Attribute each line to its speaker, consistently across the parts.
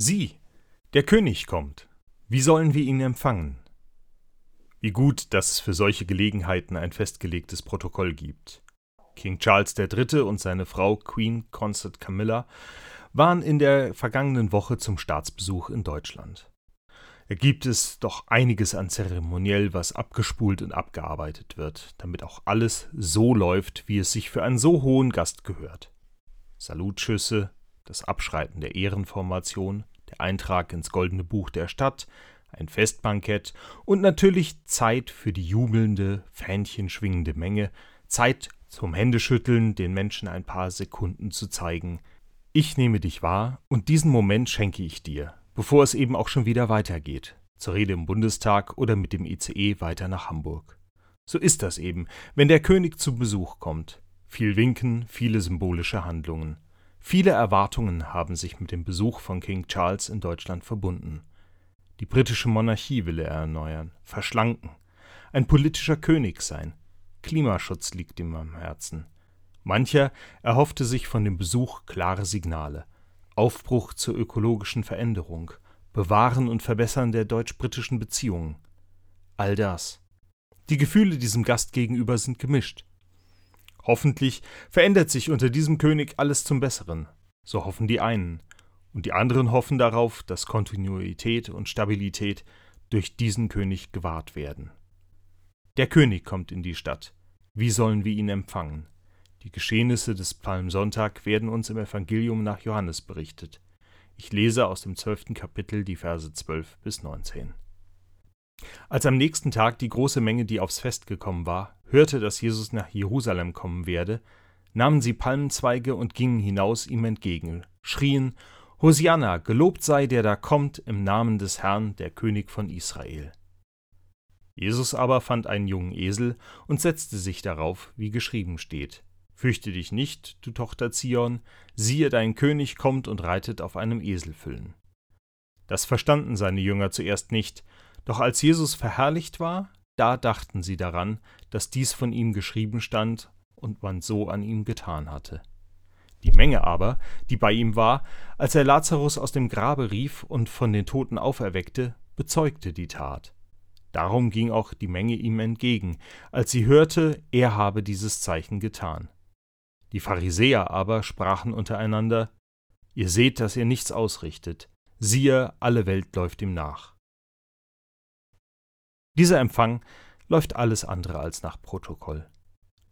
Speaker 1: Sieh, der König kommt. Wie sollen wir ihn empfangen? Wie gut, dass es für solche Gelegenheiten ein festgelegtes Protokoll gibt. King Charles III. und seine Frau Queen Consort Camilla waren in der vergangenen Woche zum Staatsbesuch in Deutschland. Da gibt es doch einiges an Zeremoniell, was abgespult und abgearbeitet wird, damit auch alles so läuft, wie es sich für einen so hohen Gast gehört. Salutschüsse, das Abschreiten der Ehrenformation, der Eintrag ins Goldene Buch der Stadt, ein Festbankett und natürlich Zeit für die jubelnde, Fähnchen schwingende Menge, Zeit zum Händeschütteln, den Menschen ein paar Sekunden zu zeigen, ich nehme dich wahr und diesen Moment schenke ich dir, bevor es eben auch schon wieder weitergeht, zur Rede im Bundestag oder mit dem ICE weiter nach Hamburg. So ist das eben, wenn der König zu Besuch kommt. Viel Winken, viele symbolische Handlungen. Viele Erwartungen haben sich mit dem Besuch von King Charles in Deutschland verbunden. Die britische Monarchie will er erneuern, verschlanken, ein politischer König sein. Klimaschutz liegt ihm am Herzen. Mancher erhoffte sich von dem Besuch klare Signale. Aufbruch zur ökologischen Veränderung, Bewahren und Verbessern der deutsch-britischen Beziehungen. All das. Die Gefühle diesem Gast gegenüber sind gemischt. Hoffentlich verändert sich unter diesem König alles zum Besseren. So hoffen die einen. Und die anderen hoffen darauf, dass Kontinuität und Stabilität durch diesen König gewahrt werden. Der König kommt in die Stadt. Wie sollen wir ihn empfangen? Die Geschehnisse des Palmsonntag werden uns im Evangelium nach Johannes berichtet. Ich lese aus dem zwölften Kapitel die Verse 12 bis 19. Als am nächsten Tag die große Menge, die aufs Fest gekommen war, hörte, dass Jesus nach Jerusalem kommen werde, nahmen sie Palmenzweige und gingen hinaus ihm entgegen, schrien Hosianna, gelobt sei der da kommt im Namen des Herrn, der König von Israel. Jesus aber fand einen jungen Esel und setzte sich darauf, wie geschrieben steht. Fürchte dich nicht, du Tochter Zion, siehe, dein König kommt und reitet auf einem Eselfüllen. Das verstanden seine Jünger zuerst nicht, doch als Jesus verherrlicht war, da dachten sie daran, dass dies von ihm geschrieben stand und man so an ihm getan hatte. Die Menge aber, die bei ihm war, als er Lazarus aus dem Grabe rief und von den Toten auferweckte, bezeugte die Tat. Darum ging auch die Menge ihm entgegen, als sie hörte, er habe dieses Zeichen getan. Die Pharisäer aber sprachen untereinander Ihr seht, dass ihr nichts ausrichtet, siehe, alle Welt läuft ihm nach. Dieser Empfang läuft alles andere als nach Protokoll.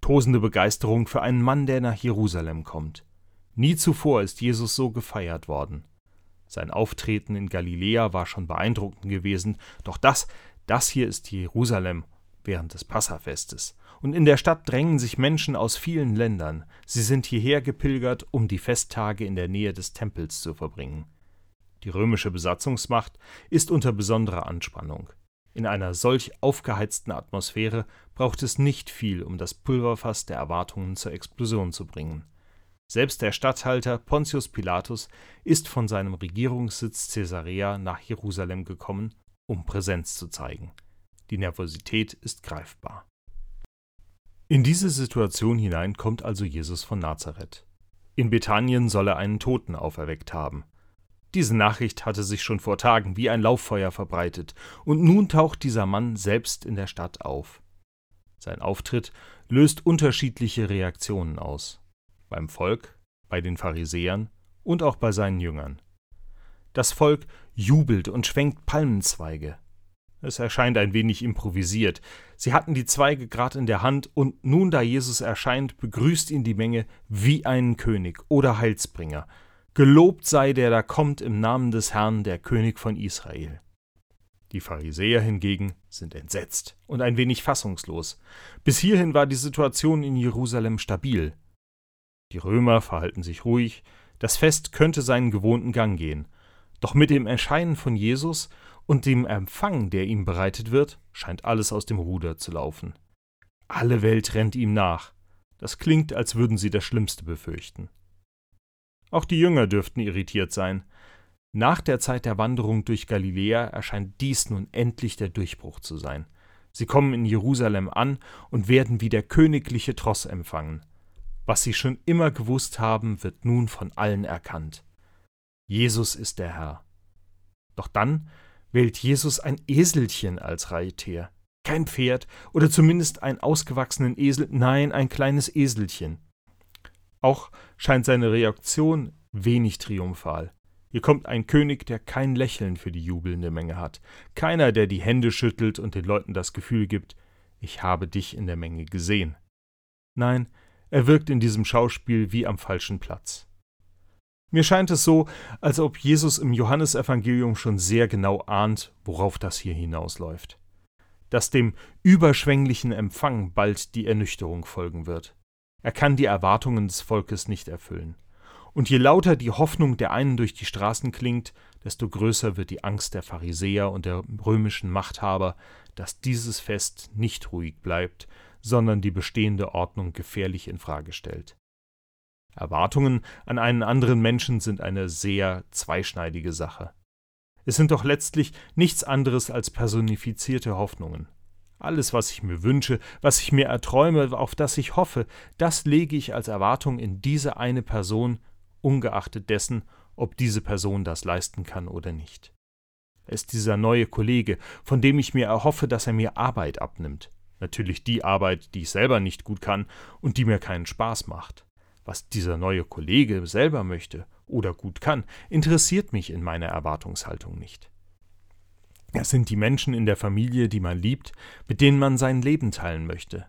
Speaker 1: Tosende Begeisterung für einen Mann, der nach Jerusalem kommt. Nie zuvor ist Jesus so gefeiert worden. Sein Auftreten in Galiläa war schon beeindruckend gewesen, doch das, das hier ist Jerusalem während des Passafestes. Und in der Stadt drängen sich Menschen aus vielen Ländern. Sie sind hierher gepilgert, um die Festtage in der Nähe des Tempels zu verbringen. Die römische Besatzungsmacht ist unter besonderer Anspannung. In einer solch aufgeheizten Atmosphäre braucht es nicht viel, um das Pulverfass der Erwartungen zur Explosion zu bringen. Selbst der Statthalter Pontius Pilatus ist von seinem Regierungssitz Caesarea nach Jerusalem gekommen, um Präsenz zu zeigen. Die Nervosität ist greifbar. In diese Situation hinein kommt also Jesus von Nazareth. In Bethanien soll er einen Toten auferweckt haben. Diese Nachricht hatte sich schon vor Tagen wie ein Lauffeuer verbreitet, und nun taucht dieser Mann selbst in der Stadt auf. Sein Auftritt löst unterschiedliche Reaktionen aus. Beim Volk, bei den Pharisäern und auch bei seinen Jüngern. Das Volk jubelt und schwenkt Palmenzweige. Es erscheint ein wenig improvisiert. Sie hatten die Zweige gerade in der Hand, und nun, da Jesus erscheint, begrüßt ihn die Menge wie einen König oder Heilsbringer, Gelobt sei der da kommt im Namen des Herrn, der König von Israel. Die Pharisäer hingegen sind entsetzt und ein wenig fassungslos. Bis hierhin war die Situation in Jerusalem stabil. Die Römer verhalten sich ruhig, das Fest könnte seinen gewohnten Gang gehen. Doch mit dem Erscheinen von Jesus und dem Empfang, der ihm bereitet wird, scheint alles aus dem Ruder zu laufen. Alle Welt rennt ihm nach. Das klingt, als würden sie das Schlimmste befürchten. Auch die Jünger dürften irritiert sein. Nach der Zeit der Wanderung durch Galiläa erscheint dies nun endlich der Durchbruch zu sein. Sie kommen in Jerusalem an und werden wie der königliche Tross empfangen. Was sie schon immer gewusst haben, wird nun von allen erkannt. Jesus ist der Herr. Doch dann wählt Jesus ein Eselchen als Reittier. Kein Pferd oder zumindest einen ausgewachsenen Esel, nein, ein kleines Eselchen. Auch scheint seine Reaktion wenig triumphal. Hier kommt ein König, der kein Lächeln für die jubelnde Menge hat, keiner, der die Hände schüttelt und den Leuten das Gefühl gibt, ich habe dich in der Menge gesehen. Nein, er wirkt in diesem Schauspiel wie am falschen Platz. Mir scheint es so, als ob Jesus im Johannesevangelium schon sehr genau ahnt, worauf das hier hinausläuft. Dass dem überschwänglichen Empfang bald die Ernüchterung folgen wird. Er kann die Erwartungen des Volkes nicht erfüllen. Und je lauter die Hoffnung der einen durch die Straßen klingt, desto größer wird die Angst der Pharisäer und der römischen Machthaber, dass dieses Fest nicht ruhig bleibt, sondern die bestehende Ordnung gefährlich in Frage stellt. Erwartungen an einen anderen Menschen sind eine sehr zweischneidige Sache. Es sind doch letztlich nichts anderes als personifizierte Hoffnungen. Alles, was ich mir wünsche, was ich mir erträume, auf das ich hoffe, das lege ich als Erwartung in diese eine Person, ungeachtet dessen, ob diese Person das leisten kann oder nicht. Er ist dieser neue Kollege, von dem ich mir erhoffe, dass er mir Arbeit abnimmt. Natürlich die Arbeit, die ich selber nicht gut kann und die mir keinen Spaß macht. Was dieser neue Kollege selber möchte oder gut kann, interessiert mich in meiner Erwartungshaltung nicht. Es sind die Menschen in der Familie, die man liebt, mit denen man sein Leben teilen möchte.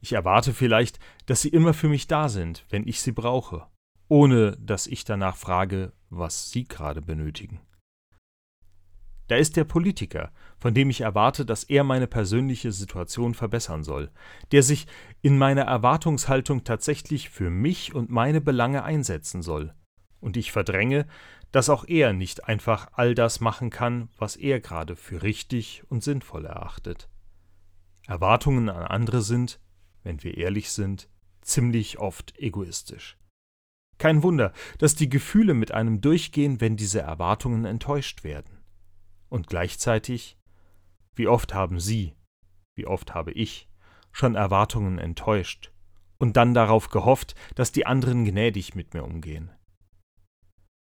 Speaker 1: Ich erwarte vielleicht, dass sie immer für mich da sind, wenn ich sie brauche, ohne dass ich danach frage, was sie gerade benötigen. Da ist der Politiker, von dem ich erwarte, dass er meine persönliche Situation verbessern soll, der sich in meiner Erwartungshaltung tatsächlich für mich und meine Belange einsetzen soll. Und ich verdränge, dass auch er nicht einfach all das machen kann, was er gerade für richtig und sinnvoll erachtet. Erwartungen an andere sind, wenn wir ehrlich sind, ziemlich oft egoistisch. Kein Wunder, dass die Gefühle mit einem durchgehen, wenn diese Erwartungen enttäuscht werden. Und gleichzeitig, wie oft haben Sie, wie oft habe ich schon Erwartungen enttäuscht und dann darauf gehofft, dass die anderen gnädig mit mir umgehen.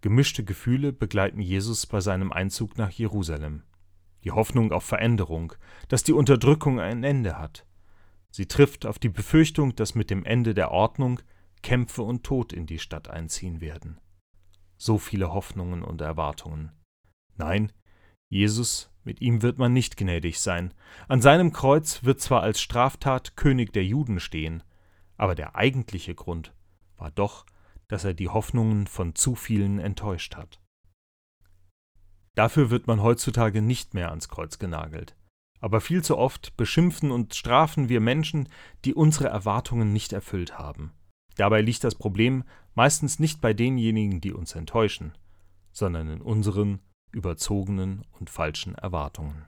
Speaker 1: Gemischte Gefühle begleiten Jesus bei seinem Einzug nach Jerusalem. Die Hoffnung auf Veränderung, dass die Unterdrückung ein Ende hat. Sie trifft auf die Befürchtung, dass mit dem Ende der Ordnung Kämpfe und Tod in die Stadt einziehen werden. So viele Hoffnungen und Erwartungen. Nein, Jesus, mit ihm wird man nicht gnädig sein. An seinem Kreuz wird zwar als Straftat König der Juden stehen, aber der eigentliche Grund war doch, dass er die Hoffnungen von zu vielen enttäuscht hat. Dafür wird man heutzutage nicht mehr ans Kreuz genagelt. Aber viel zu oft beschimpfen und strafen wir Menschen, die unsere Erwartungen nicht erfüllt haben. Dabei liegt das Problem meistens nicht bei denjenigen, die uns enttäuschen, sondern in unseren überzogenen und falschen Erwartungen.